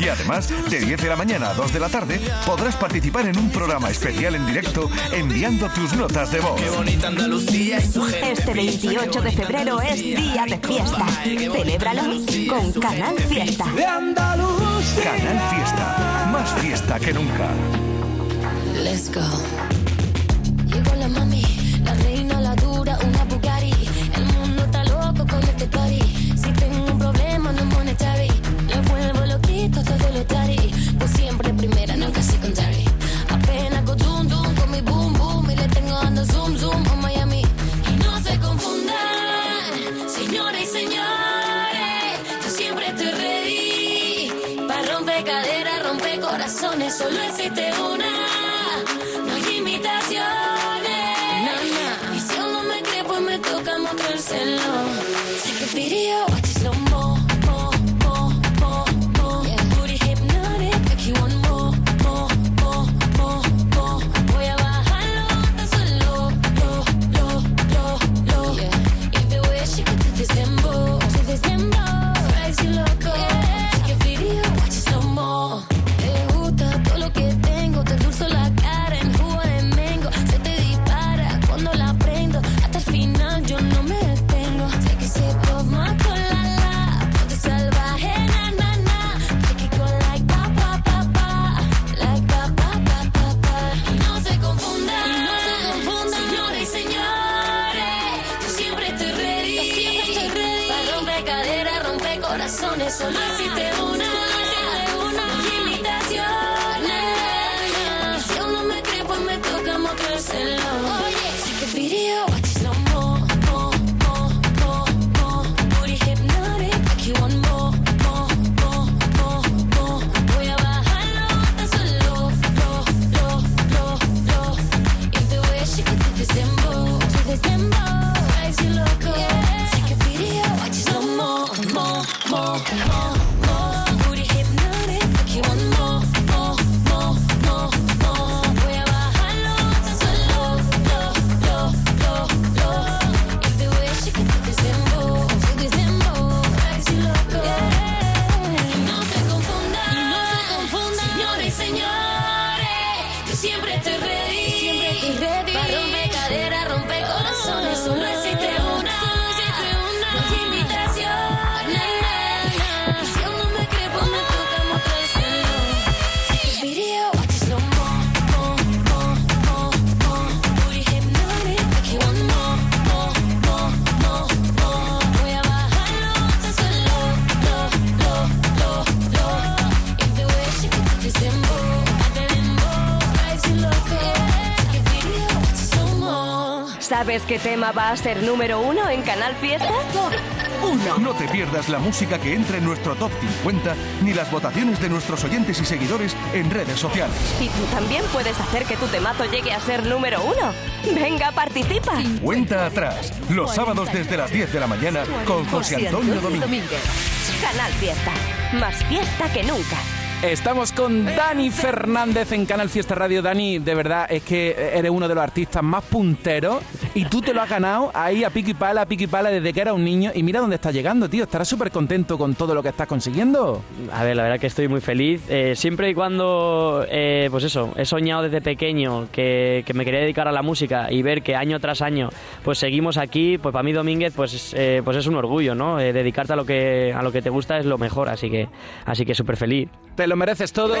Y además, de 10 de la mañana a 2 de la tarde, podrás participar en un programa especial en directo enviando tus notas de voz. Este 28 de febrero es día de fiesta. Celébralo con Canal Fiesta. Canal Fiesta, más fiesta que nunca. Let's go. Llegó la mami, la reina, la dura, una Bugatti. El mundo está loco con este party. Me toca ¿Sabes qué tema va a ser número uno en Canal Fiesta? No te pierdas la música que entra en nuestro top 50 ni las votaciones de nuestros oyentes y seguidores en redes sociales. Y tú también puedes hacer que tu temazo llegue a ser número uno. Venga, participa. Cuenta atrás, los sábados desde las 10 de la mañana con José Antonio Domínguez. Canal Fiesta. Más fiesta que nunca. Estamos con Dani Fernández en Canal Fiesta Radio. Dani, de verdad es que eres uno de los artistas más punteros y tú te lo has ganado ahí a pico y pala, a pico y pala desde que era un niño. Y mira dónde estás llegando, tío. Estarás súper contento con todo lo que estás consiguiendo. A ver, la verdad que estoy muy feliz. Eh, siempre y cuando, eh, pues eso, he soñado desde pequeño que, que me quería dedicar a la música y ver que año tras año, pues seguimos aquí, pues para mí Domínguez, pues, eh, pues es un orgullo, ¿no? Dedicarte a lo que a lo que te gusta es lo mejor, así que, así que súper feliz. Te lo mereces todo.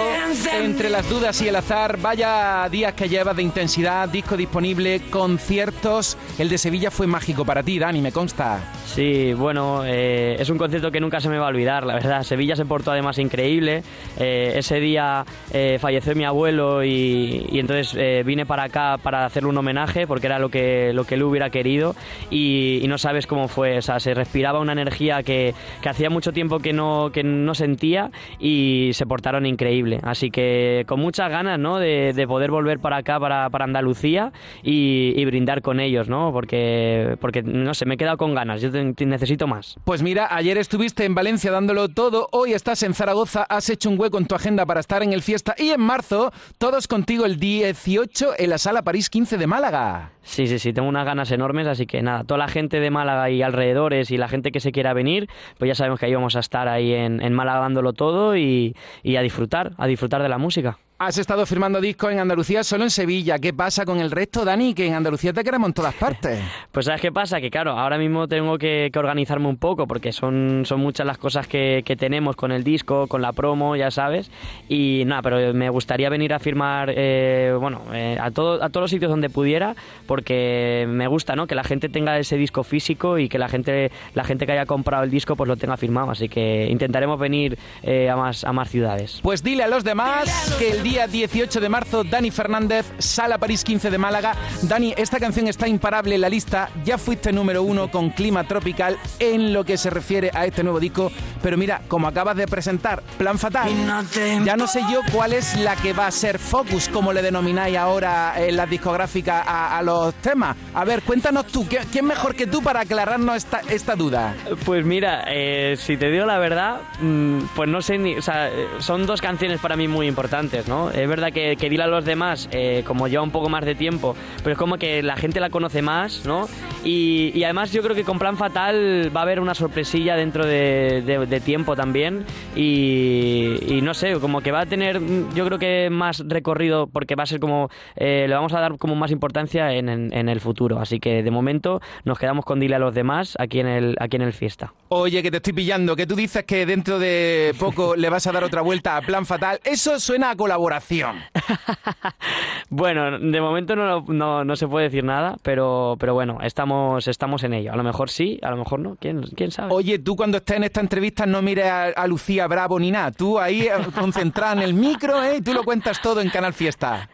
Entre las dudas y el azar, vaya días que llevas de intensidad, disco disponible, conciertos. El de Sevilla fue mágico para ti, Dani, me consta. Sí, bueno, eh, es un concierto que nunca se me va a olvidar, la verdad. Sevilla se portó además increíble. Eh, ese día eh, falleció mi abuelo y, entonces vine para acá para hacerle un homenaje porque era lo que, lo que él hubiera querido y, no sabes cómo fue. O sea, se respiraba una energía que, que hacía mucho tiempo que no, que no sentía y se portaron increíble. Así que con muchas ganas, ¿no? De, de poder volver para acá, para, para Andalucía y brindar con ellos, ¿no? Porque, porque, no sé, me he quedado con ganas. Yo te- te necesito más. Pues mira, ayer estuviste en Valencia dándolo todo, hoy estás en Zaragoza, has hecho un hueco en tu agenda para estar en el fiesta y en marzo, todos contigo el 18 en la Sala París 15 de Málaga. Sí, sí, sí, tengo unas ganas enormes, así que nada, toda la gente de Málaga y alrededores y la gente que se quiera venir, pues ya sabemos que ahí vamos a estar ahí en, en Málaga dándolo todo y, y a disfrutar, a disfrutar de la música. Has estado firmando discos en Andalucía, solo en Sevilla. ¿Qué pasa con el resto, Dani? Que en Andalucía te queremos en todas partes. Pues ¿sabes qué pasa? Que claro, ahora mismo tengo que, que organizarme un poco porque son, son muchas las cosas que, que tenemos con el disco, con la promo, ya sabes. Y nada, pero me gustaría venir a firmar, eh, bueno, eh, a, todo, a todos los sitios donde pudiera porque me gusta, ¿no? Que la gente tenga ese disco físico y que la gente, la gente que haya comprado el disco pues lo tenga firmado. Así que intentaremos venir eh, a, más, a más ciudades. Pues dile a los demás que el día 18 de marzo, Dani Fernández, Sala París 15 de Málaga. Dani, esta canción está imparable en la lista. Ya fuiste número uno con Clima Tropical en lo que se refiere a este nuevo disco. Pero mira, como acabas de presentar Plan Fatal, ya no sé yo cuál es la que va a ser Focus, como le denomináis ahora en las discográficas a, a los temas. A ver, cuéntanos tú, ¿qué- ¿quién mejor que tú para aclararnos esta, esta duda? Pues mira, eh, si te digo la verdad, mm, pues no sé ni. O sea, eh, son dos canciones para mí muy importantes, ¿no? Es verdad que, que Dile a los demás, eh, como lleva un poco más de tiempo, pero es como que la gente la conoce más, ¿no? Y, y además yo creo que con Plan Fatal va a haber una sorpresilla dentro de, de- de tiempo también. Y, y no sé, como que va a tener, yo creo que más recorrido, porque va a ser como. eh, le vamos a dar como más importancia en, en- en el futuro. Así que de momento nos quedamos con Dile a los demás aquí en el, aquí en el fiesta. Oye, que te estoy pillando, que tú dices que dentro de poco le vas a dar otra vuelta a Plan Fatal. Eso suena a Bueno, de momento no, no, no se puede decir nada, pero, pero bueno, estamos, estamos en ello. A lo mejor sí, a lo mejor no, quién, quién sabe. Oye, tú cuando estés en esta entrevista no mires a, a Lucía Bravo ni nada. Tú ahí eh, concentrada en el micro, ¿eh? Y tú lo cuentas todo en Canal Fiesta.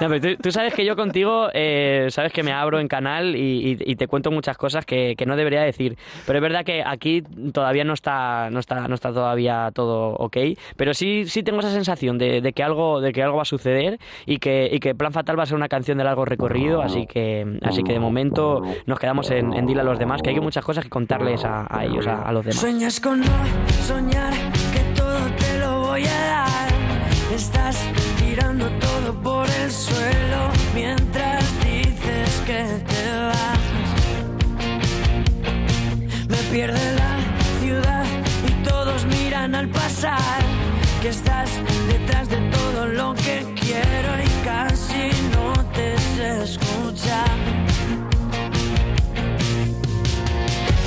No, pero tú, tú sabes que yo contigo, eh, sabes que me abro en canal y, y- y te cuento muchas cosas que, que no debería decir. Pero es verdad que aquí todavía no está, no está, no está todavía todo ok. Pero sí, sí tengo esa sensación de, de que algo, de que algo va a suceder y que, y que Plan Fatal va a ser una canción de largo recorrido. Así que, así que de momento nos quedamos en, en Dile a los demás, que hay muchas cosas que contarles a, a ellos, a, a los demás. Sueñas con no soñar que todo te lo voy a dar. Estás tirando todo por el suelo mientras dices que te vas. Me pierde la ciudad y todos miran al pasar. Que estás detrás de todo lo que quiero y casi no te sé escuchar.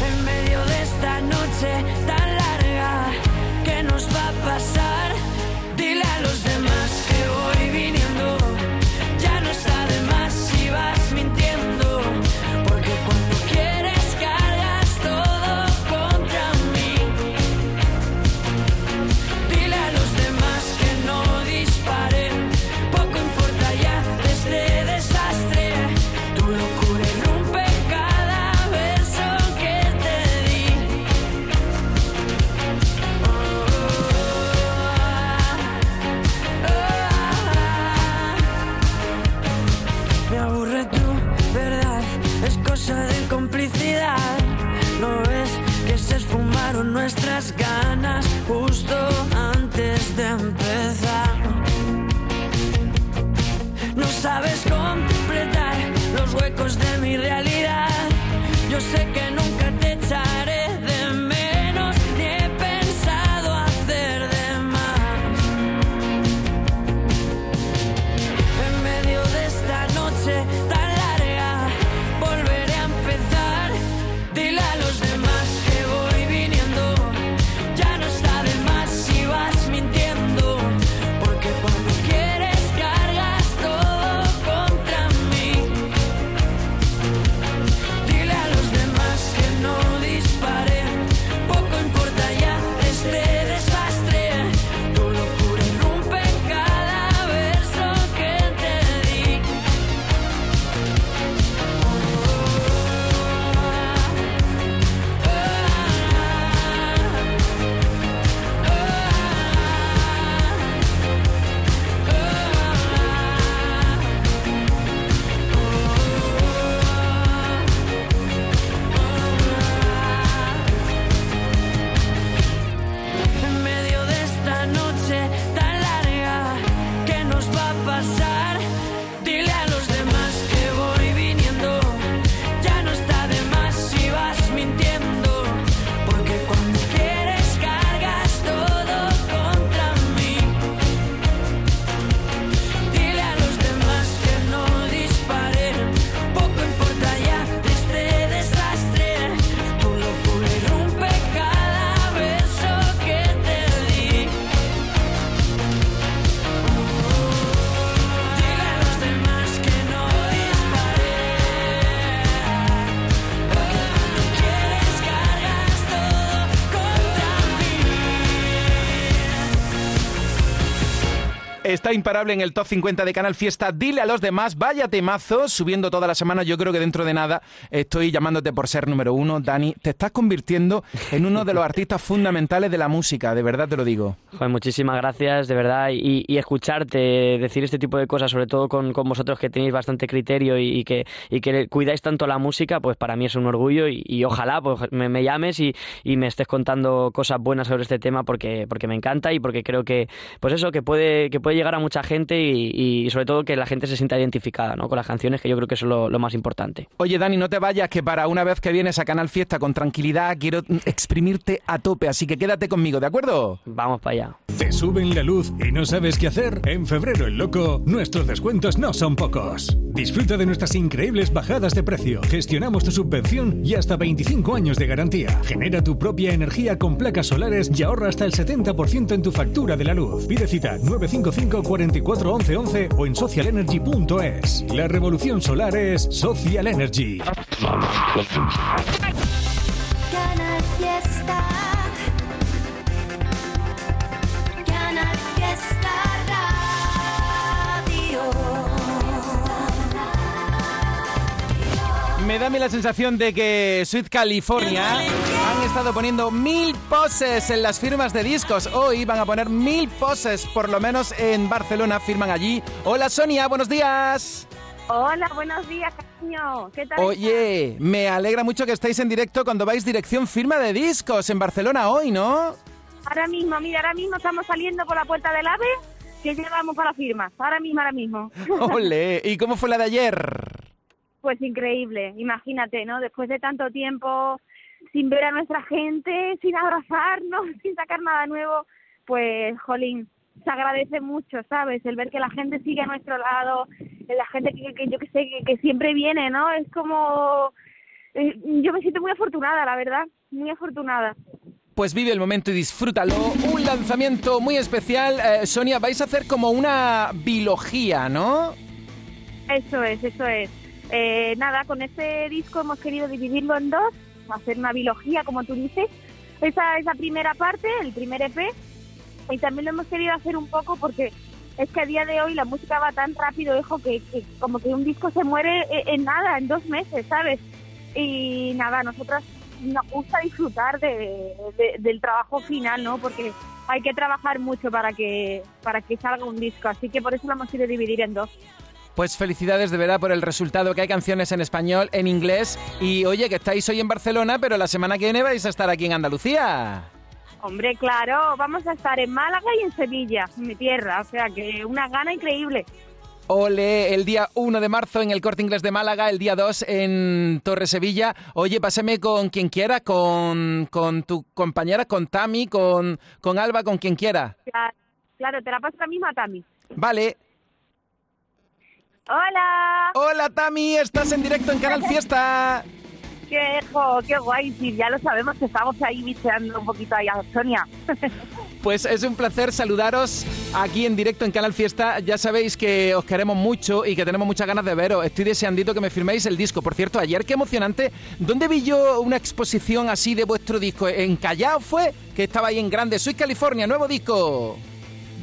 en medio de esta noche imparable en el top 50 de Canal Fiesta. Dile a los demás, vaya temazo, subiendo toda la semana. Yo creo que dentro de nada estoy llamándote por ser número uno. Dani, te estás convirtiendo en uno de los artistas fundamentales de la música, de verdad te lo digo. Joder, muchísimas gracias, de verdad. Y, escucharte decir este tipo de cosas, sobre todo con, vosotros que tenéis bastante criterio y, que, y que cuidáis tanto la música, pues para mí es un orgullo y, y ojalá pues, me, me llames y, y me estés contando cosas buenas sobre este tema porque, porque me encanta y porque creo que, pues eso, que puede, que puede llegar a mucha gente y, y sobre todo que la gente se sienta identificada ¿no? con las canciones, que yo creo que eso es lo, lo más importante. Oye, Dani, no te vayas, que para una vez que vienes a Canal Fiesta con tranquilidad, quiero exprimirte a tope, así que quédate conmigo, ¿de acuerdo? Vamos para allá. ¿Te suben la luz y no sabes qué hacer? En febrero el loco, nuestros descuentos no son pocos. Disfruta de nuestras increíbles bajadas de precio. Gestionamos tu subvención y hasta 25 años de garantía. Genera tu propia energía con placas solares y ahorra hasta el 70% en tu factura de la luz. Pide cita 955 44 11 11 o en socialenergy.es. La revolución solar es Social Energy. Canal Fiesta. Me da a mí la sensación de que Sweet California han estado poniendo mil poses en las firmas de discos. Hoy van a poner mil poses, por lo menos en Barcelona, firman allí. Hola Sonia, buenos días. Hola, buenos días, cariño. ¿Qué tal? Oye, me alegra mucho que estéis en directo cuando vais dirección firma de discos en Barcelona hoy, ¿no? Ahora mismo, mira, ahora mismo estamos saliendo por la puerta del AVE que llevamos para firmas. Ahora mismo, ahora mismo. Ole, ¿y cómo fue la de ayer? Pues increíble, imagínate, ¿no? Después de tanto tiempo sin ver a nuestra gente, sin abrazarnos, sin sacar nada nuevo, pues, jolín, se agradece mucho, ¿sabes? El ver que la gente sigue a nuestro lado, la gente que, que yo que sé, que, que siempre viene, ¿no? Es como... eh, yo me siento muy afortunada, la verdad, muy afortunada. Pues vive el momento y disfrútalo. Un lanzamiento muy especial. Eh, Sonia, vais a hacer como una biología, ¿no? Eso es, eso es. Eh, nada, con este disco hemos querido dividirlo en dos, hacer una biología, como tú dices. Esa primera parte, el primer EP, y también lo hemos querido hacer un poco porque es que a día de hoy la música va tan rápido, hijo, que, como que un disco se muere e- en nada, en dos meses, ¿sabes? Y nada, nosotras nos gusta disfrutar de, de- del trabajo final, ¿no? Porque hay que trabajar mucho para que para que salga un disco, así que por eso lo hemos querido dividir en dos. Pues felicidades de verdad por el resultado, que hay canciones en español, en inglés. Y oye, que estáis hoy en Barcelona, pero la semana que viene vais a estar aquí en Andalucía. Hombre, claro, vamos a estar en Málaga y en Sevilla, mi tierra, o sea que una gana increíble. Ole, el día 1 de marzo en el Corte Inglés de Málaga, el día 2 en Torre Sevilla. Oye, pásame con quien quiera, con, con tu compañera, con Tami, con, con Alba, con quien quiera. Claro, claro, te la paso a misma, Tami. Vale. Hola, Hola Tami, estás en directo en Canal Fiesta. qué, jo, qué guay, sí, ya lo sabemos que estamos ahí bicheando un poquito ahí a Sonia. Pues es un placer saludaros aquí en directo en Canal Fiesta. Ya sabéis que os queremos mucho y que tenemos muchas ganas de veros. Estoy deseandito que me firméis el disco. Por cierto, ayer qué emocionante. ¿Dónde vi yo una exposición así de vuestro disco? ¿En Callao fue? Que estaba ahí en grande. Soy California, nuevo disco.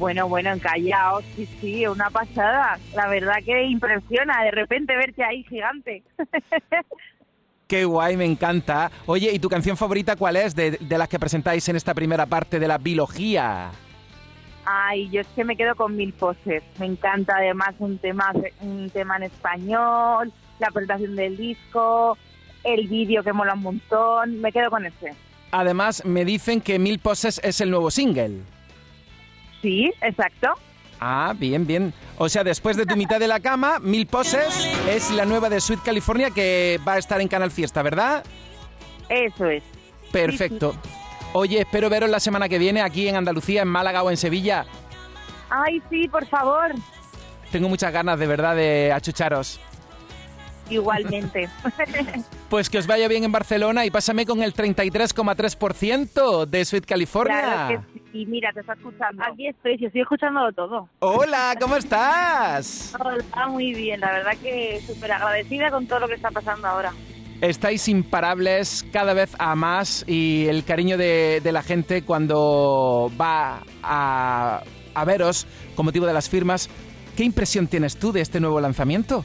Bueno, bueno, en Callao, sí, sí, una pasada. La verdad que impresiona de repente verte ahí gigante. Qué guay, me encanta. Oye, ¿y tu canción favorita cuál es de, de las que presentáis en esta primera parte de la biología? Ay, yo es que me quedo con mil poses. Me encanta además un tema, un tema en español, la presentación del disco, el vídeo que mola un montón. Me quedo con ese. Además, me dicen que Mil Poses es el nuevo single. Sí, exacto. Ah, bien, bien. O sea, después de tu mitad de la cama, Mil Poses es la nueva de Sweet California que va a estar en Canal Fiesta, ¿verdad? Eso es. Perfecto. Oye, espero veros la semana que viene aquí en Andalucía, en Málaga o en Sevilla. Ay, sí, por favor. Tengo muchas ganas de verdad de achucharos. Igualmente. Pues que os vaya bien en Barcelona y pásame con el 33,3% de Sweet California. claro que sí. Y mira, te está escuchando. Aquí estoy, sí, estoy escuchándolo todo. Hola, ¿cómo estás? Hola, muy bien. La verdad que súper agradecida con todo lo que está pasando ahora. Estáis imparables cada vez a más y el cariño de, de la gente cuando va a a veros con motivo de las firmas. ¿Qué impresión tienes tú de este nuevo lanzamiento?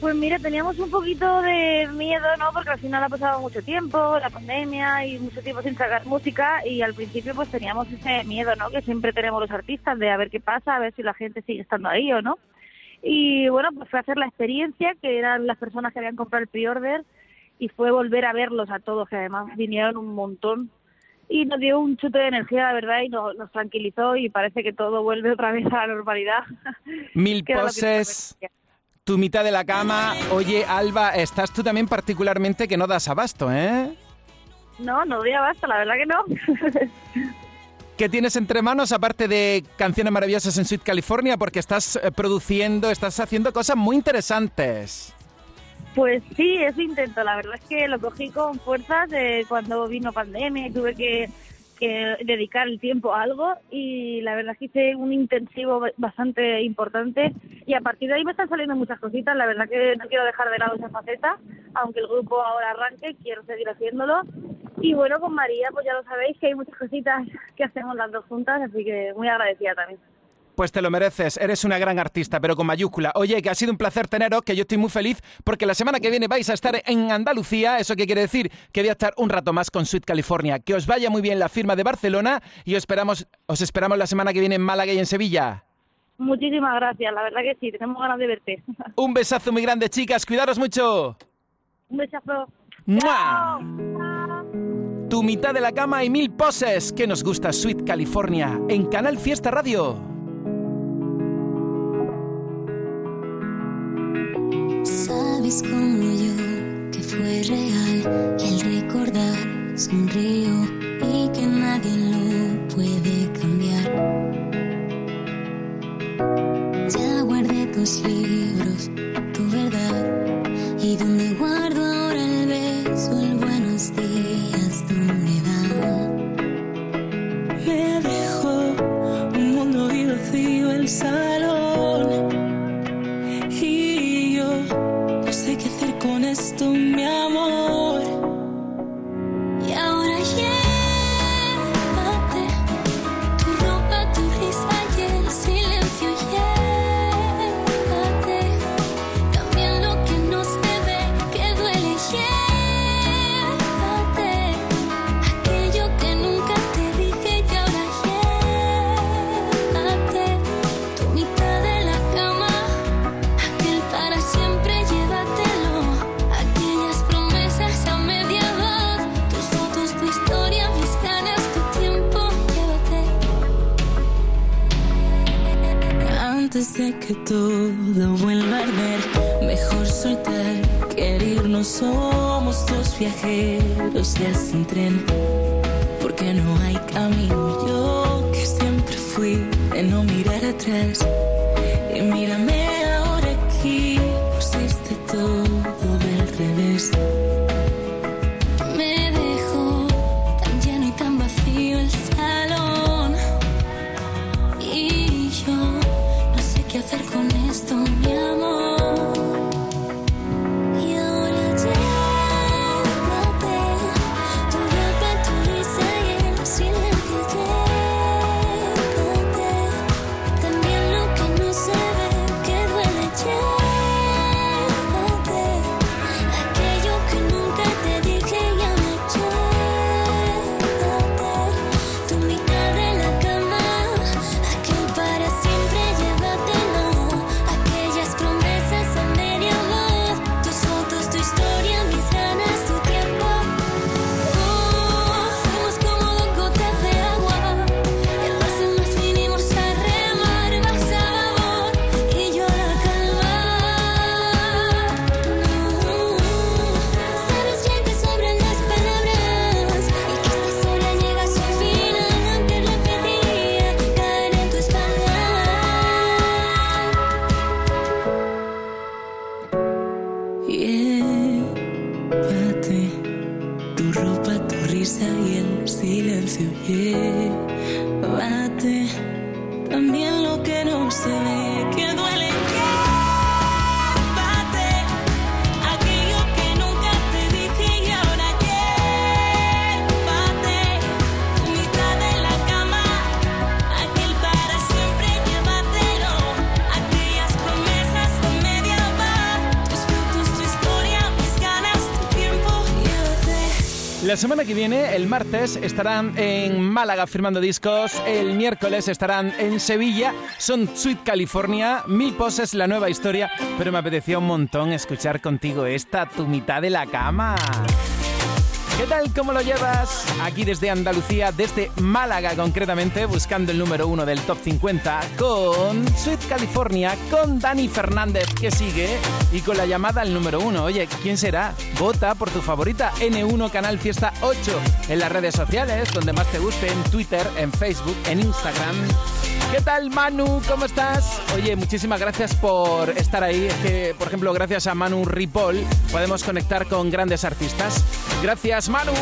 Pues mira, teníamos un poquito de miedo, ¿no? Porque al final ha pasado mucho tiempo, la pandemia y mucho tiempo sin sacar música y al principio pues teníamos ese miedo, ¿no? Que siempre tenemos los artistas de a ver qué pasa, a ver si la gente sigue estando ahí o no. Y bueno, pues fue hacer la experiencia, que eran las personas que habían comprado el pre-order y fue volver a verlos a todos, que además vinieron un montón y nos dio un chute de energía, la verdad, y nos, nos tranquilizó y parece que todo vuelve otra vez a la normalidad. Mil poses, tu mitad de la cama. Oye, Alba, estás tú también particularmente que no das abasto, ¿eh? No, no doy abasto, la verdad que no. ¿Qué tienes entre manos aparte de canciones maravillosas en Sweet California? Porque estás eh, produciendo, estás haciendo cosas muy interesantes. Pues sí, eso intento. La verdad es que lo cogí con fuerzas de cuando vino pandemia y tuve que, que dedicar el tiempo a algo y la verdad es que hice un intensivo ba- bastante importante y a partir de ahí me están saliendo muchas cositas. La verdad que no quiero dejar de lado esa faceta, aunque el grupo ahora arranque, quiero seguir haciéndolo. Y bueno, con María, pues ya lo sabéis que hay muchas cositas que hacemos las dos juntas, así que muy agradecida también. Pues te lo mereces, eres una gran artista, pero con mayúscula. Oye, que ha sido un placer teneros, que yo estoy muy feliz, porque la semana que viene vais a estar en Andalucía, ¿eso qué quiere decir? Que voy a estar un rato más con Sweet California. Que os vaya muy bien la firma de Barcelona y os esperamos, os esperamos la semana que viene en Málaga y en Sevilla. Muchísimas gracias, la verdad que sí, tenemos ganas de verte. Un besazo muy grande, chicas, cuidaros mucho. Un besazo. ¡Mua! Tu mitad de la cama y mil poses. Que nos gusta Sweet California en Canal Fiesta Radio. Sabes como yo que fue real el recordar, sonrío y que nadie lo puede cambiar. Ya guardé tus libros, tu verdad, y donde guardo ahora el beso, el buenos días, ¿dónde van? Me dejó un mundo y vacío el salón. Que todo vuelva a arder, mejor soltar que herirnos. Somos dos viajeros ya sin tren, porque no hay camino. Yo que siempre fui de no mirar atrás, la semana que viene, el martes, estarán en Málaga firmando discos. El miércoles estarán en Sevilla. Son Sweet California. Mil poses, la nueva historia. Pero me apetecía un montón escuchar contigo esta, tu mitad de la cama. ¿Qué tal? ¿Cómo lo llevas? Aquí desde Andalucía, desde Málaga concretamente, buscando el número uno del top 50 con Sweet California, con Dani Fernández que sigue y con la llamada al número uno. Oye, ¿quién será? Vota por tu favorita N1 Canal Fiesta 8 en las redes sociales, donde más te guste, en Twitter, en Facebook, en Instagram. ¿Qué tal, Manu? ¿Cómo estás? Oye, muchísimas gracias por estar ahí. Es que, por ejemplo, gracias a Manu Ripoll podemos conectar con grandes artistas. Gracias, Manu.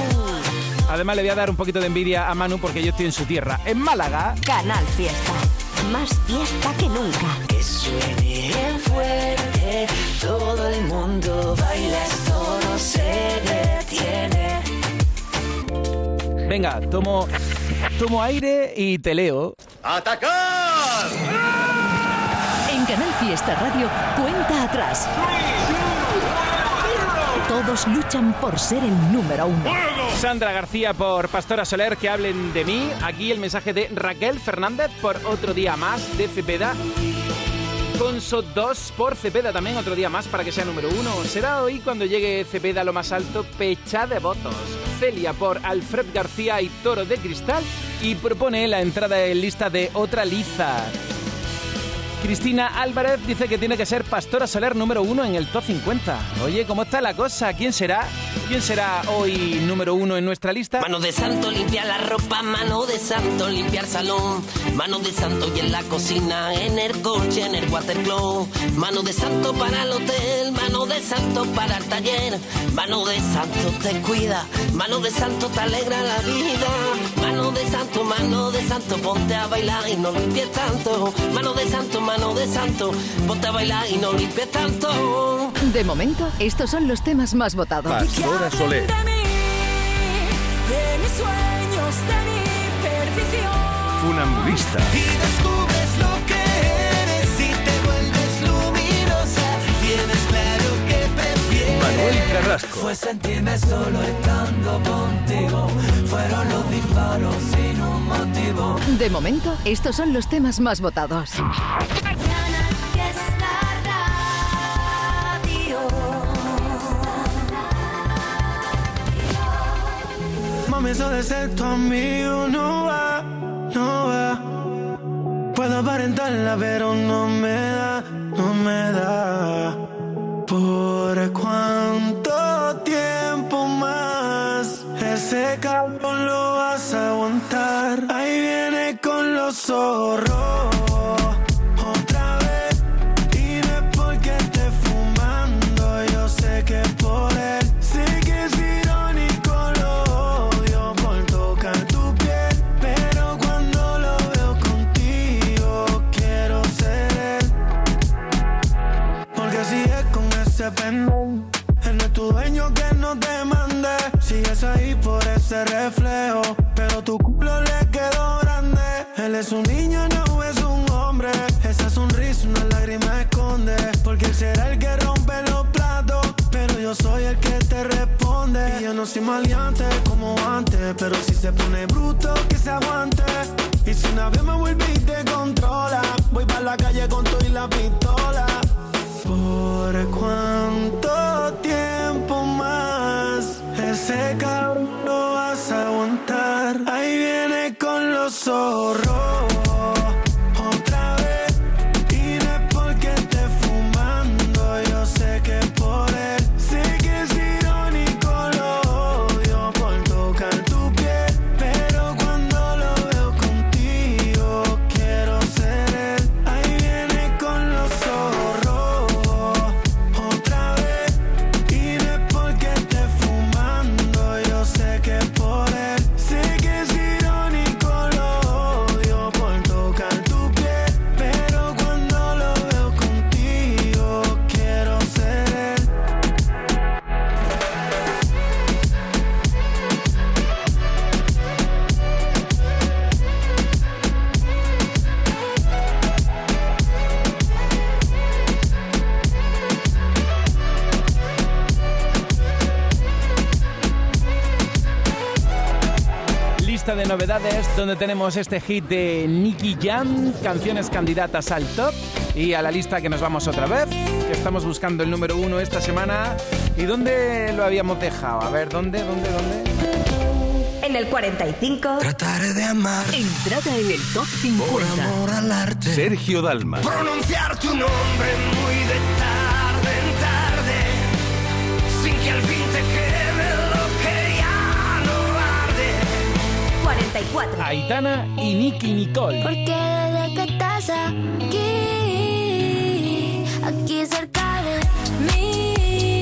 Además, le voy a dar un poquito de envidia a Manu porque yo estoy en su tierra, en Málaga. Canal Fiesta. Más fiesta que nunca. Que suene fuerte, todo el mundo baila, esto no se detiene. Venga, tomo, tomo aire y te leo. ¡Atacar! En Canal Fiesta Radio, cuenta atrás. Todos luchan por ser el número uno. Sandra García por Pastora Soler, que hablen de mí. Aquí el mensaje de Raquel Fernández por otro día más de Cepeda. Conso 2 por Cepeda también, otro día más para que sea número uno. Será hoy cuando llegue Cepeda a lo más alto, pecha de votos. Celia por Alfred García y Toro de Cristal y propone la entrada en lista de Otra Liza. Cristina Álvarez dice que tiene que ser Pastora Soler número uno en el top 50. Oye, ¿cómo está la cosa? ¿Quién será? ¿Quién será hoy número uno en nuestra lista? Mano de santo, limpiar la ropa, mano de santo, limpiar salón, mano de santo y en la cocina, en el coche, en el watercloak, mano de santo para el hotel, mano de santo para el taller, mano de santo te cuida, mano de santo te alegra la vida, mano de santo, mano de santo, ponte a bailar y no limpies tanto, mano de santo, mano de santo, ponte a bailar y no limpies tanto. De momento, estos son los temas más votados. Pastora Soler. De mí, de mis sueños, de mi perdición. Funambulista. Manuel Carrasco. Fue sentirme solo estando contigo. Fueron los disparos sin un motivo. De momento, estos son los temas más votados. Mami, eso de ser tu amigo no va, no va. Puedo aparentarla, pero no me da, no me da. ¿Por ese cabrón lo vas a aguantar? Ahí viene con los zorros. Ese reflejo, pero tu culo le quedó grande. Él es un niño, no es un hombre. Esa sonrisa, una lágrima esconde. Porque él será el que rompe los platos, pero yo soy el que te responde. Y yo no soy maleante como antes, pero si se pone bruto, que se aguante. Y si una vez me vuelve y te controla, voy para la calle con todo y la pistola. Con novedades, donde tenemos este hit de Nicky Jam, canciones candidatas al top y a la lista que nos vamos otra vez, que estamos buscando el número uno esta semana. ¿Y dónde lo habíamos dejado? A ver, ¿dónde, dónde, dónde? En el 45. Trataré de amar. Entrada en el top 50. Por amor al arte. Sergio Dalma. Pronunciar tu nombre muy de Aitana y Nicky Nicole. Porque desde que estás aquí, aquí cerca de mí,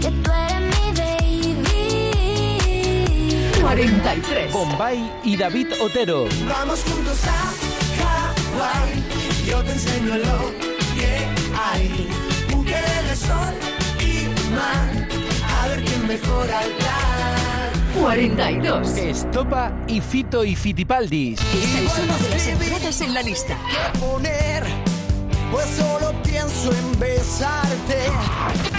que tú eres mi baby. 43. Bombay y David Otero. Vamos juntos a Hawaii. Yo te enseño lo que hay. Mujeres de sol y mar. A ver quién mejora el plan. 42. Estopa y Fito y Fitipaldis. Esta es una de las entradas en la lista. ¿Qué poner? Pues solo pienso en besarte.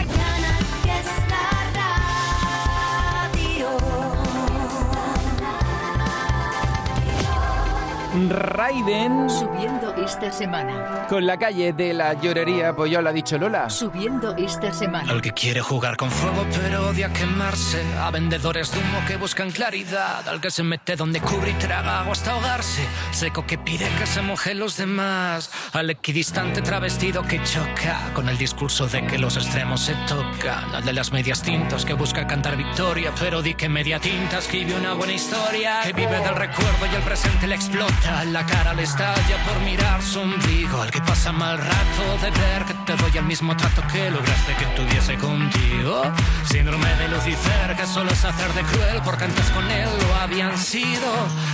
Raiden Subiendo esta semana. con la calle de la llorería, pues ya lo ha dicho Lola. Subiendo esta semana. Al que quiere jugar con fuego pero odia quemarse. A vendedores de humo que buscan claridad. Al que se mete donde cubre y traga agua hasta ahogarse. Seco que pide que se moje los demás. Al equidistante travestido que choca. Con el discurso de que los extremos se tocan. Al de las medias tintas que busca cantar victoria. Pero di que media tinta escribe una buena historia. Que vive del recuerdo y el presente le explota. La cara le estalla por mirar su ombligo. Al que pasa mal rato de ver que te doy el mismo trato que lograste que tuviese contigo. Síndrome de Lucifer que solo es hacer de cruel porque antes con él lo habían sido.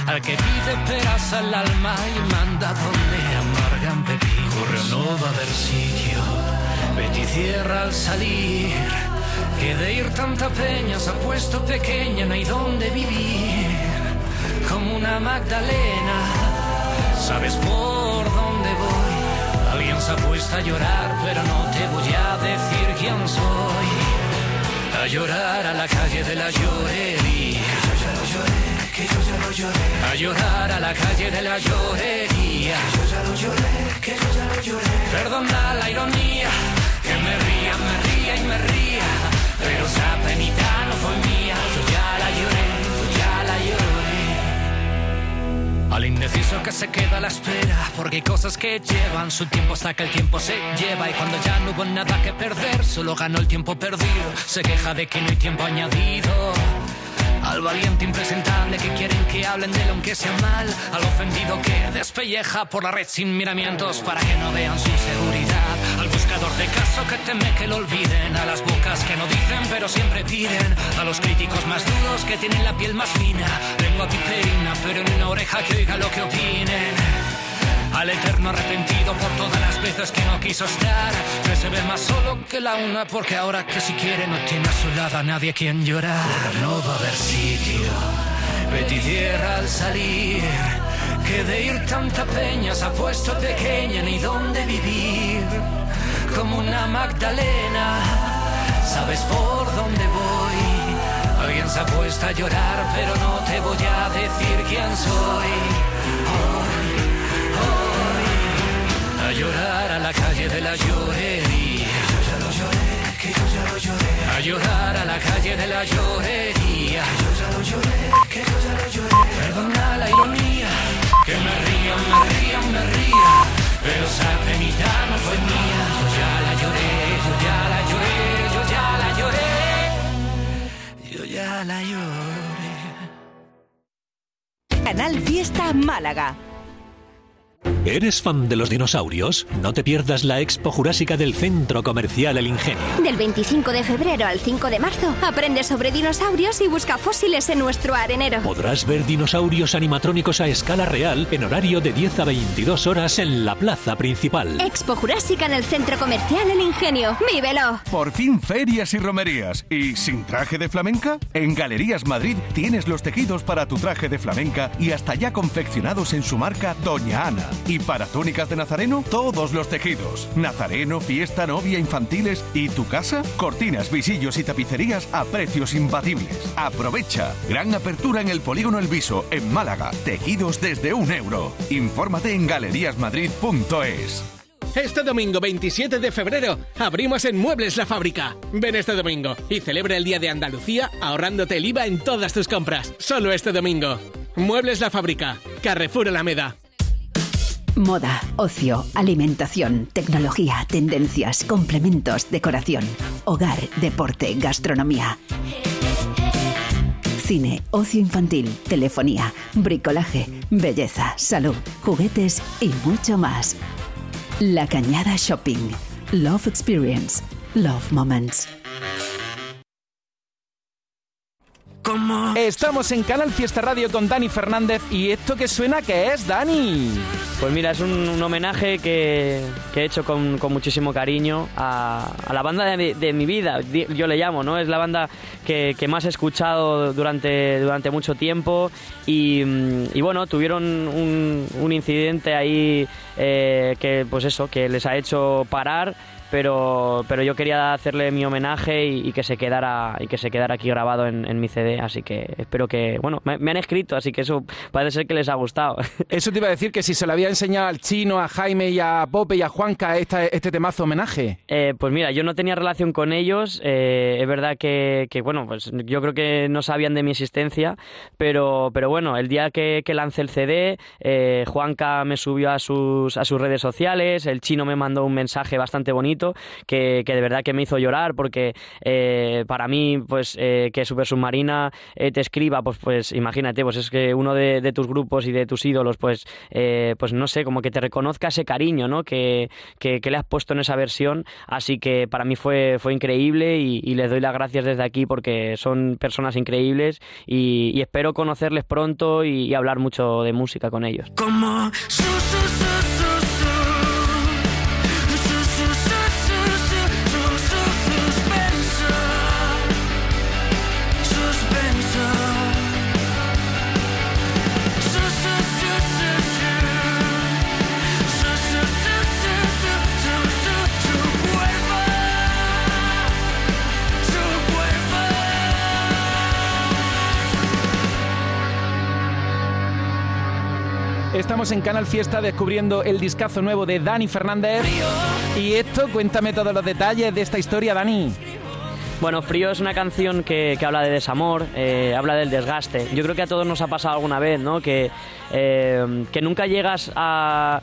Al que pide peras al alma y manda donde amargan pepinos. Corre, no va a haber sitio. Betty cierra al salir. Que de ir tanta peña se ha puesto pequeña, no hay donde vivir. Como una Magdalena, sabes por dónde voy. Alguien se ha puesto a llorar, pero no te voy a decir quién soy. A llorar a la calle de la llorería. Que yo ya lo lloré, que yo ya lo lloré. A llorar a la calle de la llorería. Que yo ya lo lloré, que yo ya lo lloré. Perdona la ironía, que me ría, me ría y me ría. Pero esa penita no fue mía, Al indeciso que se queda a la espera, porque hay cosas que llevan su tiempo hasta que el tiempo se lleva. Y cuando ya no hubo nada que perder, solo ganó el tiempo perdido. Se queja de que no hay tiempo añadido. Al valiente impresentable que quieren que hablen de él aunque sea mal. Al ofendido que despelleja por la red sin miramientos para que no vean su seguridad. De caso que teme que lo olviden. A las bocas que no dicen pero siempre piden. A los críticos más duros que tienen la piel más fina. Lengua piperina pero en una oreja que oiga lo que opinen. Al eterno arrepentido por todas las veces que no quiso estar. Que se ve más solo que la una porque ahora que si quiere no tiene a su lado a nadie quien llorar. No va a haber sitio. Betty cierra al salir. Que de ir tanta peña se ha puesto pequeña ni dónde vivir. Como una Magdalena. Sabes por dónde voy. Alguien se ha puesto a llorar, pero no te voy a decir quién soy. Hoy, hoy, a llorar a la calle de la llorería. Yo ya lo lloré, que yo ya lo lloré. A llorar a la calle de la llorería. Yo ya lo lloré, que yo ya lo lloré. Perdona la ironía, que me ría, me ría, me ría. Pero esa penita no fue mía. Yo ya la lloré, yo ya la lloré, yo ya la lloré. Canal Fiesta Málaga. ¿Eres fan de los dinosaurios? No te pierdas la Expo Jurásica del Centro Comercial El Ingenio. Del 25 de febrero al 5 de marzo, aprende sobre dinosaurios y busca fósiles en nuestro arenero. Podrás ver dinosaurios animatrónicos a escala real en horario de 10 a 22 horas en la plaza principal. Expo Jurásica en el Centro Comercial El Ingenio. ¡Vívelo! Por fin ferias y romerías. ¿Y sin traje de flamenca? En Galerías Madrid tienes los tejidos para tu traje de flamenca y hasta ya confeccionados en su marca Doña Ana. Y para túnicas de nazareno, todos los tejidos. Nazareno, fiesta, novia, infantiles y tu casa. Cortinas, visillos y tapicerías a precios imbatibles. Aprovecha. Gran apertura en el Polígono El Viso, en Málaga. Tejidos desde un euro. Infórmate en galeríasmadrid.es. Este domingo 27 de febrero abrimos en Muebles la Fábrica. Ven este domingo y celebra el Día de Andalucía ahorrándote el IVA en todas tus compras. Solo este domingo. Muebles la Fábrica. Carrefour Alameda. Moda, ocio, alimentación, tecnología, tendencias, complementos, decoración, hogar, deporte, gastronomía. Cine, ocio infantil, telefonía, bricolaje, belleza, salud, juguetes y mucho más. La Cañada Shopping. Love Experience. Love Moments. Estamos en Canal Fiesta Radio con Dani Fernández y esto que suena que es Dani. Pues mira, es un, un homenaje que, que he hecho con, con muchísimo cariño a, a la banda de, mi- de mi vida, yo le llamo, ¿no? Es la banda que, que más he escuchado durante, durante mucho tiempo y, mm, y bueno, tuvieron un, un incidente ahí eh, que, pues eso, que les ha hecho parar pero, pero yo quería hacerle mi homenaje y, y que se quedara y que se quedara aquí grabado en, en mi CD, así que espero que, bueno, me, me han escrito, así que eso parece ser que les ha gustado. Eso te iba a decir que si se lo había enseñado al chino, a Jaime y a Pope y a Juanca esta- este temazo homenaje. Eh, pues mira, yo no tenía relación con ellos. eh, es verdad que, que, bueno, pues yo creo que no sabían de mi existencia, pero, pero bueno, el día que, que lancé el CD, eh, Juanca me subió a sus, a sus redes sociales, el chino me mandó un mensaje bastante bonito que, que de verdad que me hizo llorar porque eh, para mí, pues eh, que Super Submarina eh, te escriba, pues, pues imagínate, pues es que uno de, de tus grupos y de tus ídolos, pues, eh, pues no sé, como que te reconozca ese cariño, ¿no? Que, que, que le has puesto en esa versión, así que para mí fue, fue increíble y, y les doy las gracias desde aquí porque son personas increíbles y, y espero conocerles pronto y, y hablar mucho de música con ellos. Como su, su, su, Estamos en Canal Fiesta descubriendo el discazo nuevo de Dani Fernández. Y esto, cuéntame todos los detalles de esta historia, Dani. Bueno, Frío es una canción que, que habla de desamor, eh, habla del desgaste. Yo creo que a todos nos ha pasado alguna vez, ¿no? Que, eh, que nunca llegas a,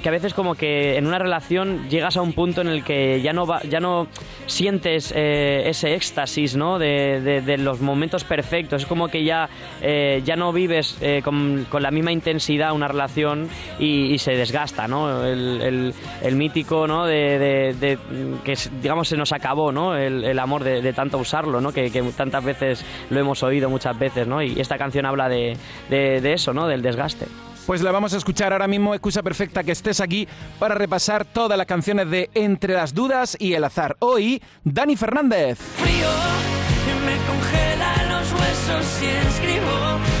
que a veces como que en una relación llegas a un punto en el que ya no va, ya no sientes eh, ese éxtasis, ¿no? De, de- los momentos perfectos. Es como que ya eh, ya no vives eh, con, con la misma intensidad una relación y, se desgasta, ¿no? El, el- mítico, ¿no? De, de- que digamos se nos acabó, ¿no? El, el amor de, tanto usarlo, ¿no? Que, que tantas veces lo hemos oído muchas veces, ¿no? Y esta canción habla de- de eso, ¿no? Del desgaste. Pues la vamos a escuchar ahora mismo, excusa perfecta que estés aquí para repasar todas las canciones de Entre las Dudas y el Azar. Hoy, Dani Fernández. frío me congela los huesos y escribo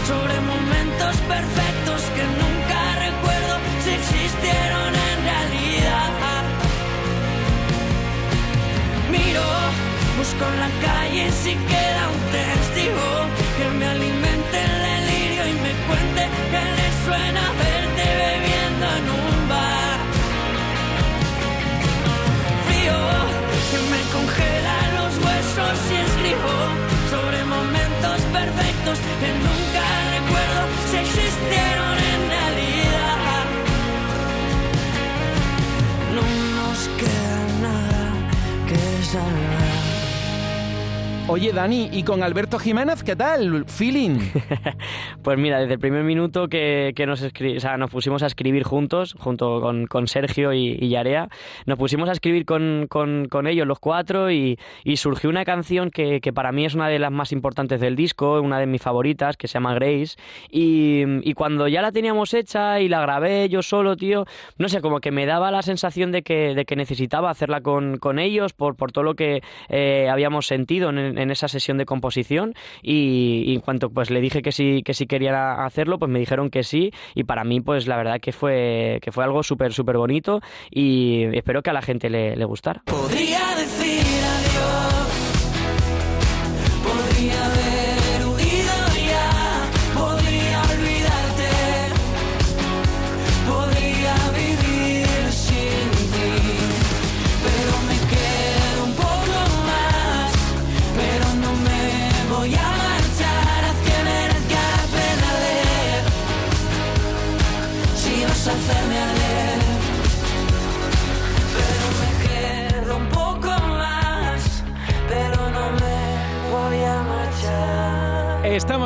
sobre momentos perfectos que nunca recuerdo si existieron en realidad. Miro, busco en la calle si queda un testigo que me alimente que me congela los huesos y escribo sobre momentos perfectos que nunca recuerdo si existieron en realidad. No nos queda nada que salvar. Oye, Dani, ¿y con Alberto Jiménez qué tal? Feeling. Pues mira, desde el primer minuto que, que nos, o sea, nos pusimos a escribir juntos, junto con, con Sergio y, y Yarea, nos pusimos a escribir con, con- ellos los cuatro y, y surgió una canción que, que para mí es una de las más importantes del disco, una de mis favoritas, que se llama Grace. Y, y cuando ya la teníamos hecha y la grabé yo solo, tío, no sé, como que me daba la sensación de que, de que necesitaba hacerla con, ellos por, por todo lo que eh, habíamos sentido en, en esa sesión de composición y, en cuanto pues le dije que sí que sí querían a- hacerlo, pues me dijeron que sí y para mí pues la verdad que fue, que fue algo súper, súper bonito y espero que a la gente le, le gustara.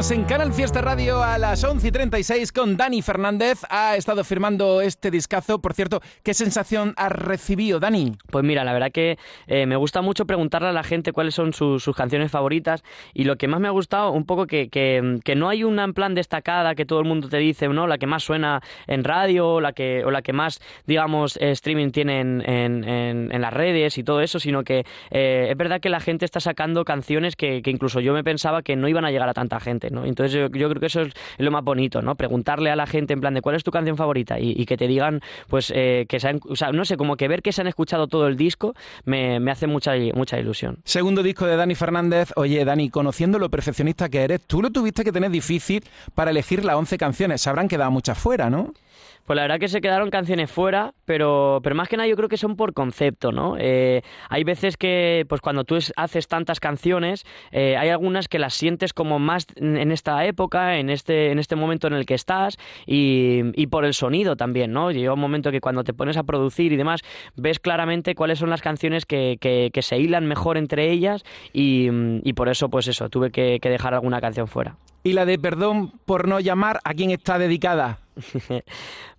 En Canal Fiesta Radio a las 11 y 36 con Dani Fernández. Ha estado firmando este discazo. Por cierto, ¿qué sensación has recibido, Dani? Pues mira, la verdad que eh, me gusta mucho preguntarle a la gente cuáles son sus, canciones favoritas y lo que más me ha gustado, un poco que, que, no hay una en plan destacada que todo el mundo te dice, ¿no? La que más suena en radio o la que, o la que más, digamos, eh, streaming tiene en, en- las redes y todo eso, sino que eh, es verdad que la gente está sacando canciones que incluso yo me pensaba que no iban a llegar a tanta gente, Entonces yo, creo que eso es lo más bonito, ¿no? Preguntarle a la gente en plan de cuál es tu canción favorita y, que te digan, pues, eh, que se han, no sé, como que ver que se han escuchado todo el disco me, me hace mucha, mucha ilusión. Segundo disco de Dani Fernández. Oye, Dani, conociendo lo perfeccionista que eres, tú lo tuviste que tener difícil para elegir las 11 canciones. Se habrán quedado muchas fuera, ¿no? Pues la verdad que se quedaron canciones fuera, pero, pero más que nada yo creo que son por concepto, ¿no? Eh, hay veces que, pues cuando tú es- haces tantas canciones, eh, hay algunas que las sientes como más en esta época, en este, en este momento en el que estás, y, por el sonido también, ¿no? Llega un momento que cuando te pones a producir y demás, ves claramente cuáles son las canciones que, se hilan mejor entre ellas, y, y por eso, pues eso, tuve que, que dejar alguna canción fuera. Y la de Perdón por no llamar, ¿a quién está dedicada?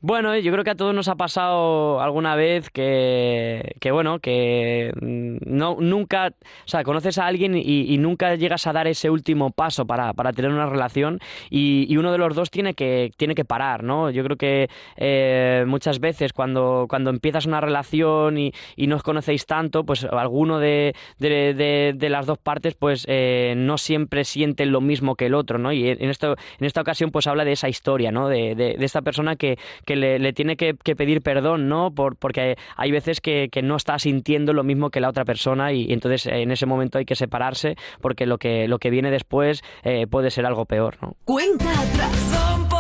Bueno, yo creo que a todos nos ha pasado alguna vez que, que bueno, que mm, no, nunca, o sea, conoces a alguien y, nunca llegas a dar ese último paso para, para tener una relación y, uno de los dos tiene que, tiene que parar, ¿no? Yo creo que eh, muchas veces cuando, cuando empiezas una relación y, y no os conocéis tanto, pues alguno de, de, de- de las dos partes pues eh, no siempre siente lo mismo que el otro, ¿no? Y en, esto, en esta ocasión pues habla de esa historia, ¿no? De, de- esta persona que, que le, tiene que, que pedir perdón, ¿no? Por, porque hay veces que, que no está sintiendo lo mismo que la otra persona y, entonces eh, en ese momento hay que separarse porque lo que, lo que viene después eh, puede ser algo peor, ¿no? Cuenta atrás.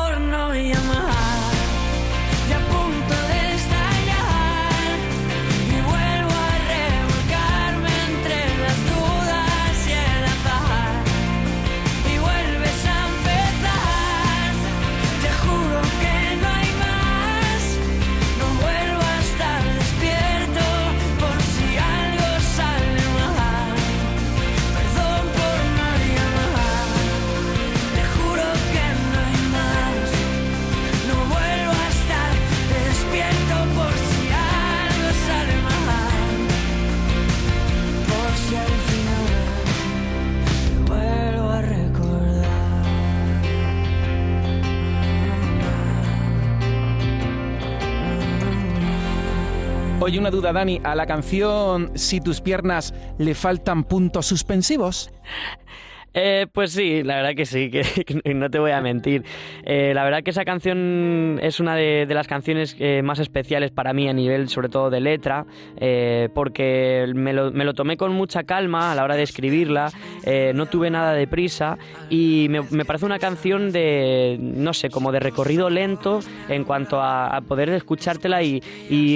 Oye, una duda, Dani. ¿A la canción Si tus piernas le faltan puntos suspensivos? Eh, pues sí, la verdad que sí, que, no te voy a mentir. Eh, la verdad que esa canción es una de, las canciones eh, más especiales para mí a nivel sobre todo de letra, porque me lo, tomé con mucha calma a la hora de escribirla, no tuve nada de prisa y me, parece una canción de, no sé, como de recorrido lento en cuanto a, poder escuchártela y,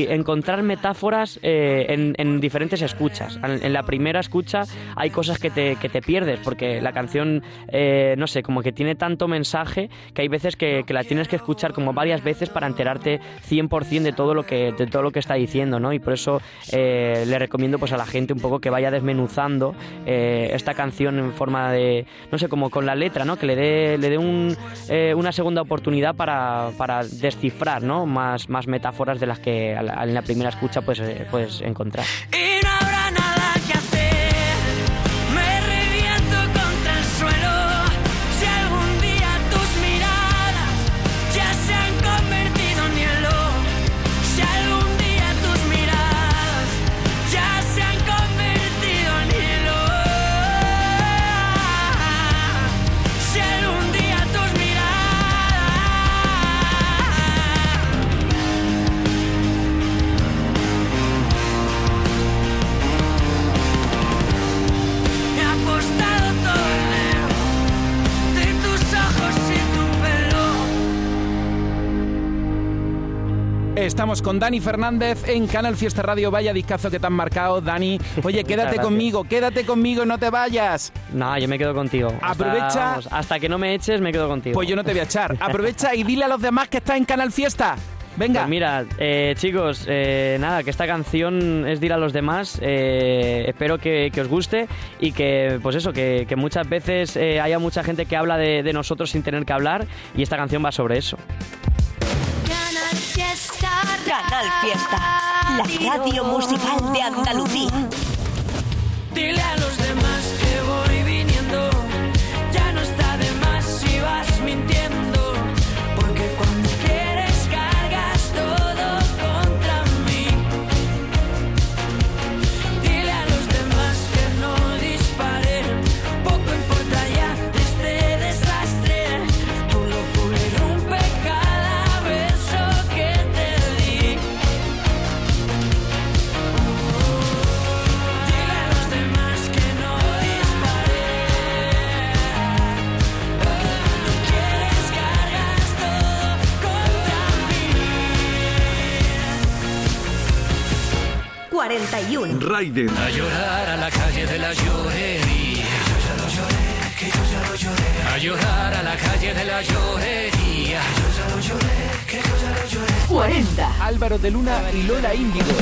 encontrar metáforas en, en diferentes escuchas. En, en la primera escucha hay cosas que te, que te pierdes porque la canción, eh, no sé, como que tiene tanto mensaje que hay veces que, la tienes que escuchar como varias veces para enterarte 100% de todo lo que de todo lo que está diciendo, ¿no? Y por eso eh, le recomiendo pues a la gente un poco que vaya desmenuzando eh, esta canción en forma de, no sé, como con la letra, ¿no? Que le dé le dé un, una segunda oportunidad para, para descifrar, ¿no? Más, más metáforas de las que en la primera escucha pues puedes encontrar. Estamos con Dani Fernández en Canal Fiesta Radio. Vaya discazo que te han marcado, Dani. Oye, quédate conmigo, quédate conmigo, no te vayas. No, yo me quedo contigo. Hasta- Aprovecha- vamos, hasta que no me eches, me quedo contigo. Pues yo no te voy a echar. Aprovecha y dile a los demás que está en Canal Fiesta. Venga. Pues mira, eh, chicos, eh, nada, que esta canción es de ir a los demás. eh, espero que, que os guste y que, pues eso, que, que muchas veces eh, haya mucha gente que habla de, de nosotros sin tener que hablar y esta canción va sobre eso. Canal Fiesta. La radio musical de Andalucía. Dile a los demás 41. Raiden. A llorar a la calle de la llorería. Yo ya lo lloré, que yo ya lo lloré. A llorar a la calle de la llorería. Yo ya lo lloré, que yo ya lo lloré. 40. Álvaro de Luna y Lola Índigo.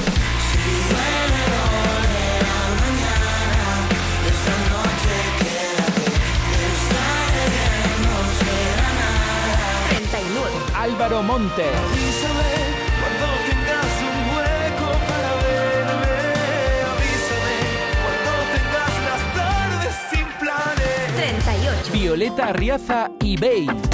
Álvaro Monte. Violeta Arriaza y Bey.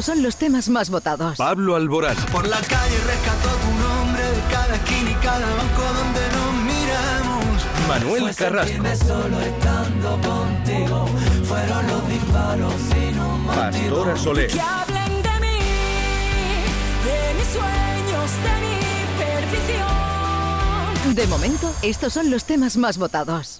Estos son los temas más votados. Pablo Alborán. Por la calle rescató tu nombre de cada esquina y cada banco donde nos miramos. Manuel Carrasco. solo estando contigo. Fueron los disparos Pastora Soler. Que hablen de mí, de mis sueños, de mi perdición. De momento, estos son los temas más votados.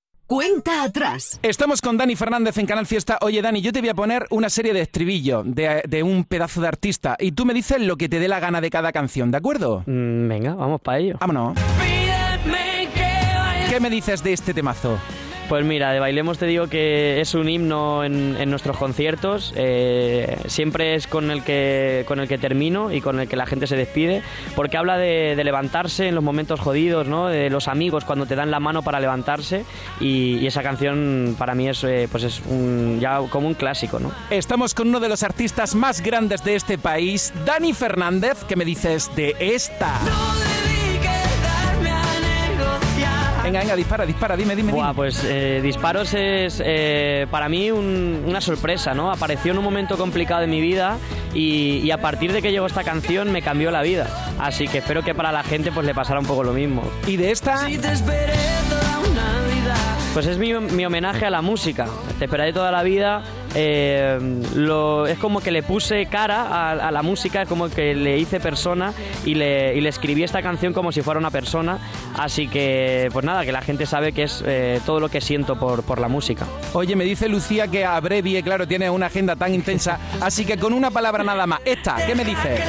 Cuenta atrás. Estamos con Dani Fernández en Canal Fiesta. Oye, Dani, yo te voy a poner una serie de estribillo de, de un pedazo de artista y tú me dices lo que te dé la gana de cada canción, ¿de acuerdo? venga, vamos para ello. Vámonos. ¿Qué me dices de este temazo? Pues mira, de Bailemos te digo que es un himno en, nuestros conciertos. eh, siempre es con el, que, con el que termino y con el que la gente se despide, porque habla de, levantarse en los momentos jodidos, ¿no? de los amigos cuando te dan la mano para levantarse. Y, esa canción para mí es, eh, pues es un, ya como un clásico. ¿no? Estamos con uno de los artistas más grandes de este país, Dani Fernández. ¿Qué me dices de esta? Venga, venga, dispara, dispara, dime, dime. Buah, dime. pues eh, Disparos es eh, para mí un- una sorpresa, ¿no? Apareció en un momento complicado de mi vida y, y a partir de que llegó esta canción me cambió la vida. Así que espero que para la gente pues le pasara un poco lo mismo. ¿Y de esta? Si te esperé toda una vida. Pues es mi, mi homenaje a la música. Te esperaré toda la vida. Eh, lo, es como que le puse cara a, a la música, como que le hice persona y le, y le escribí esta canción como si fuera una persona. Así que, pues nada, que la gente sabe que es eh, todo lo que siento por, por la música. Oye, me dice Lucía que abrevie, claro, tiene una agenda tan intensa, así que con una palabra nada más. Esta, ¿qué me dices?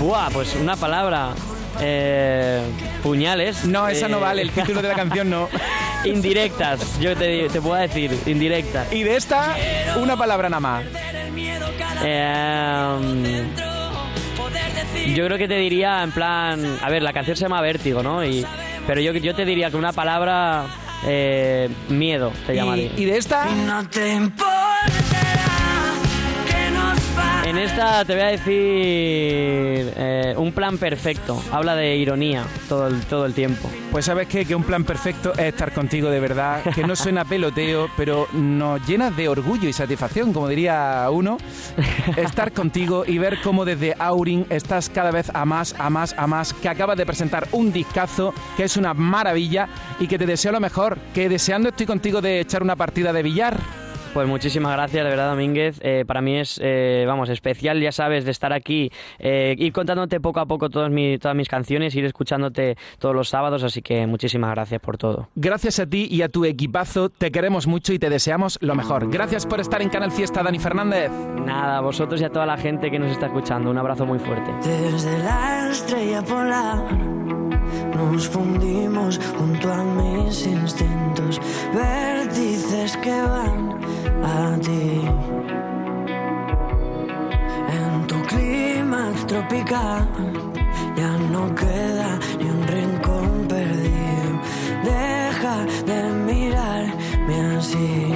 Buah, pues una palabra. Eh, puñales. No, esa no eh, vale, el título de la canción no. indirectas, yo te, te puedo decir, indirectas. Y de esta, una palabra nada más. Eh, yo creo que te diría en plan, a ver, la canción se llama Vértigo, ¿no? Y, pero yo, yo te diría que una palabra eh, miedo te llamaría. ¿Y de esta? No te pase. En esta te voy a decir eh, un plan perfecto. Habla de ironía todo el, todo el tiempo. Pues sabes qué? que un plan perfecto es estar contigo de verdad, que no suena peloteo, pero nos llena de orgullo y satisfacción, como diría uno, estar contigo y ver cómo desde Aurin estás cada vez a más, a más, a más, que acabas de presentar un discazo que es una maravilla y que te deseo lo mejor, que deseando estoy contigo de echar una partida de billar. Pues muchísimas gracias, de verdad, Domínguez. Eh, para mí es, eh, vamos, especial, ya sabes, de estar aquí, eh, ir contándote poco a poco todas, mi- todas mis canciones, ir escuchándote todos los sábados, así que muchísimas gracias por todo. Gracias a ti y a tu equipazo, te queremos mucho y te deseamos lo mejor. Gracias por estar en Canal Fiesta, Dani Fernández. Nada, a vosotros y a toda la gente que nos está escuchando, un abrazo muy fuerte. Desde la estrella polar nos fundimos junto a mis instintos, vértices que van a ti. En tu clima tropical ya no queda ni un rincón perdido. Deja de mirarme así.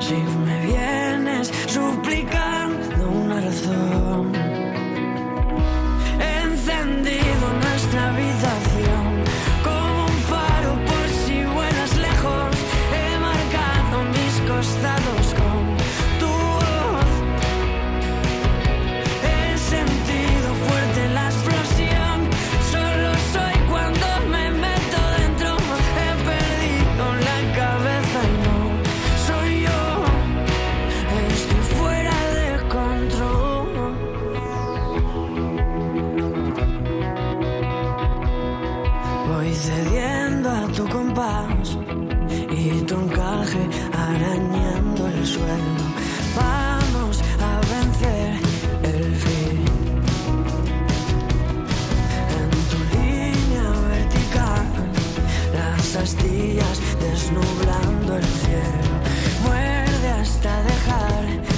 Si me vienes suplicando una razón, astillas desnublando el cielo. Muerde hasta dejarme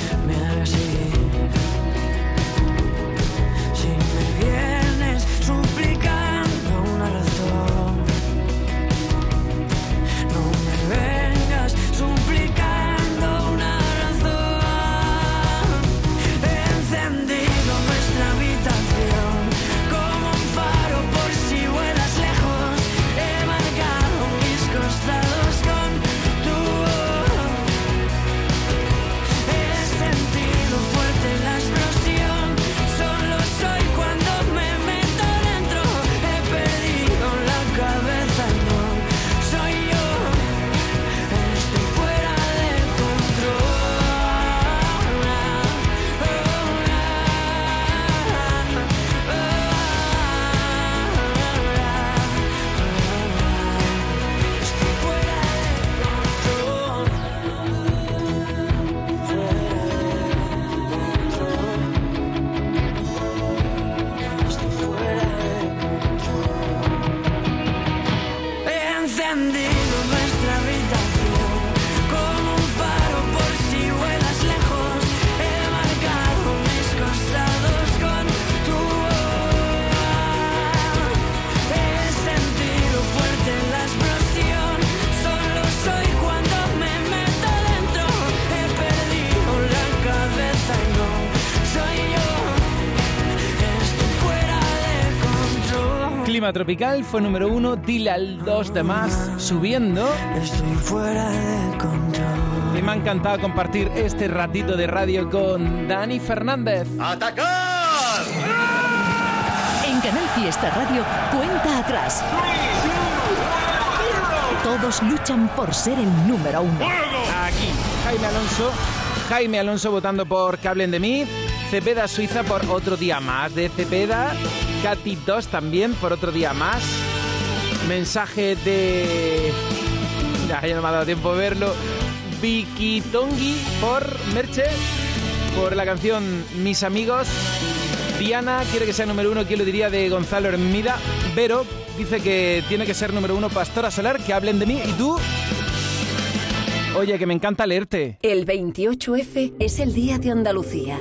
Tropical fue número uno, dile al 2 de más, subiendo. Estoy fuera de control. Y me ha encantado compartir este ratito de radio con Dani Fernández. ¡Atacar! En Canal Fiesta Radio, cuenta atrás. Todos luchan por ser el número uno. Aquí, Jaime Alonso. Jaime Alonso votando por Que hablen de mí. Cepeda Suiza por otro día más de Cepeda. Katy 2 también por otro día más. Mensaje de. Ya, ya no me ha dado tiempo de verlo. Vicky Tongi por Merche. Por la canción Mis amigos. Diana quiere que sea número uno, ¿quién lo diría? De Gonzalo Hermida. Vero dice que tiene que ser número uno Pastora Solar, que hablen de mí. ¿Y tú? Oye, que me encanta leerte. El 28F es el Día de Andalucía.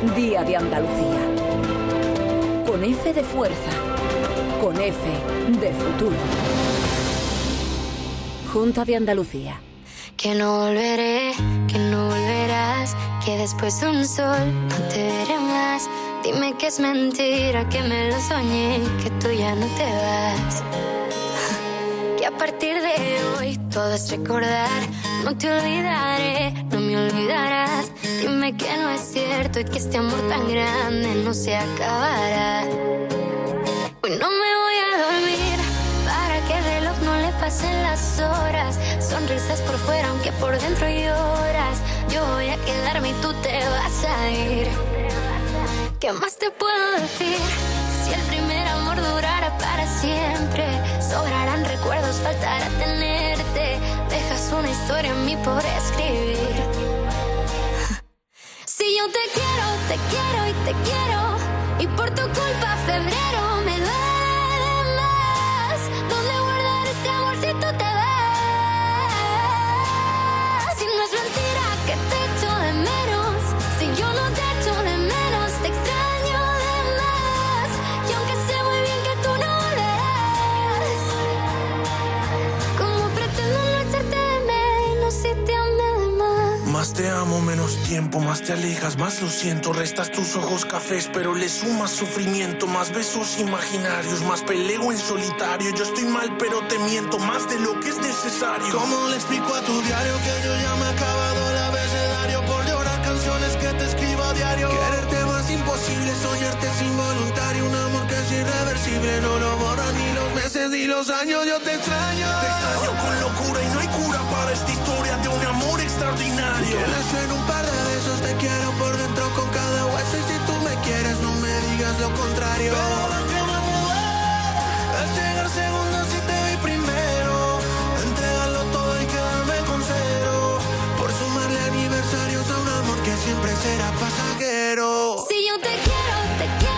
Día de Andalucía. Con F de fuerza, con F de futuro. Junta de Andalucía. Que no volveré, que no volverás, que después de un sol no te veré más. Dime que es mentira, que me lo soñé, que tú ya no te vas. A partir de hoy todo es recordar, no te olvidaré, no me olvidarás. Dime que no es cierto y que este amor tan grande no se acabará. Hoy no me voy a dormir para que el reloj no le pasen las horas. Sonrisas por fuera, aunque por dentro lloras. Yo voy a quedarme y tú te vas a ir. ¿Qué más te puedo decir? Amor para siempre, sobrarán recuerdos, faltará tenerte. Dejas una historia en mí por escribir. Si yo te quiero, te quiero y te quiero. Y por tu culpa febrero más? Te amo, menos tiempo, más te alejas, más lo siento. Restas tus ojos cafés, pero le sumas sufrimiento. Más besos imaginarios, más peleo en solitario. Yo estoy mal, pero te miento más de lo que es necesario. ¿Cómo le explico a tu diario que yo ya me he acabado el abecedario por llorar canciones que te escribo a diario? Quererte más imposible, soñarte es involuntario. Un amor que es irreversible, no lo borran ni los meses ni los años. Yo te extraño. Te extraño con locura y no hay cura para esta historia de un amor extraordinario. Quieres en un par de besos, te quiero por dentro con cada hueso. Y si tú me quieres, no me digas lo contrario. Pero lo que más me duele es llegar segundo si te vi primero. Entregarlo todo y quedarme con cero. Por sumarle aniversarios a un amor que siempre será pasajero. Si yo te quiero, te quiero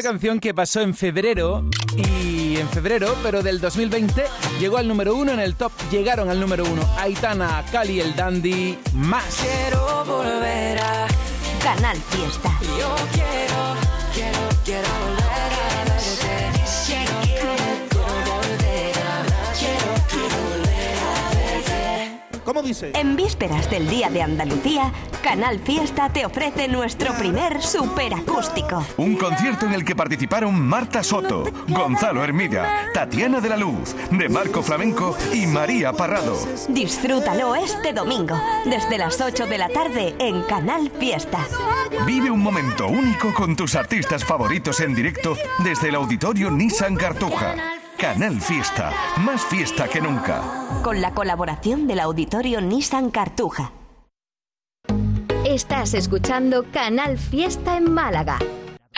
una canción que pasó en febrero y en febrero, pero del 2020 llegó al número uno en el top. Llegaron al número uno Aitana, Cali, el Dandy, más. Quiero volver a. Canal Fiesta. Yo quiero, quiero, quiero volver a verte. Quiero, quiero, quiero volver a. Quiero, quiero volver a verte. ¿Cómo dice? En vísperas del Día de Andalucía, Canal Fiesta te ofrece nuestro primer superacústico. Un concierto en el que participaron Marta Soto, Gonzalo Hermida, Tatiana de la Luz, De Marco Flamenco y María Parrado. Disfrútalo este domingo, desde las 8 de la tarde en Canal Fiesta. Vive un momento único con tus artistas favoritos en directo desde el auditorio Nissan Cartuja. Canal Fiesta, más fiesta que nunca. Con la colaboración del auditorio Nissan Cartuja. Estás escuchando Canal Fiesta en Málaga.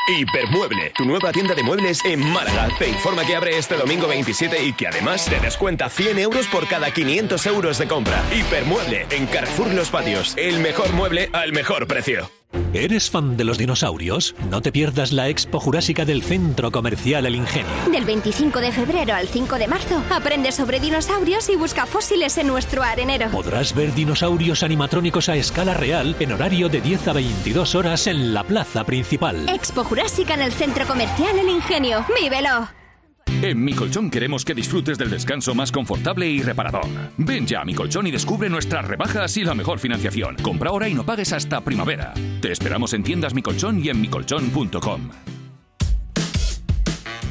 Hipermueble, tu nueva tienda de muebles en Málaga. Te informa que abre este domingo 27 y que además te descuenta 100 euros por cada 500 euros de compra. Hipermueble, en Carrefour Los Patios. El mejor mueble al mejor precio. ¿Eres fan de los dinosaurios? No te pierdas la Expo Jurásica del Centro Comercial El Ingenio. Del 25 de febrero al 5 de marzo, aprende sobre dinosaurios y busca fósiles en nuestro arenero. Podrás ver dinosaurios animatrónicos a escala real en horario de 10 a 22 horas en la plaza principal. Expo Jurásica en el Centro Comercial El Ingenio. ¡Vívelo! En Mi Colchón queremos que disfrutes del descanso más confortable y reparador. Ven ya a Mi Colchón y descubre nuestras rebajas y la mejor financiación. Compra ahora y no pagues hasta primavera. Te esperamos en tiendas Mi Colchón y en micolchón.com.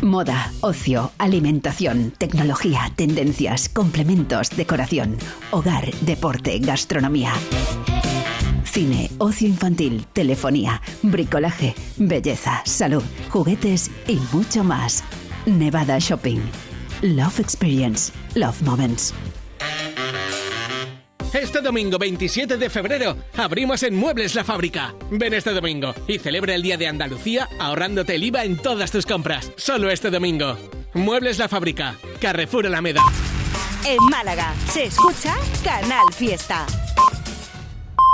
Moda, ocio, alimentación, tecnología, tendencias, complementos, decoración, hogar, deporte, gastronomía. Cine, ocio infantil, telefonía, bricolaje, belleza, salud, juguetes y mucho más. Nevada Shopping. Love Experience. Love Moments. Este domingo 27 de febrero abrimos en Muebles la Fábrica. Ven este domingo y celebra el Día de Andalucía ahorrándote el IVA en todas tus compras. Solo este domingo. Muebles la Fábrica. Carrefour Alameda. En Málaga se escucha Canal Fiesta.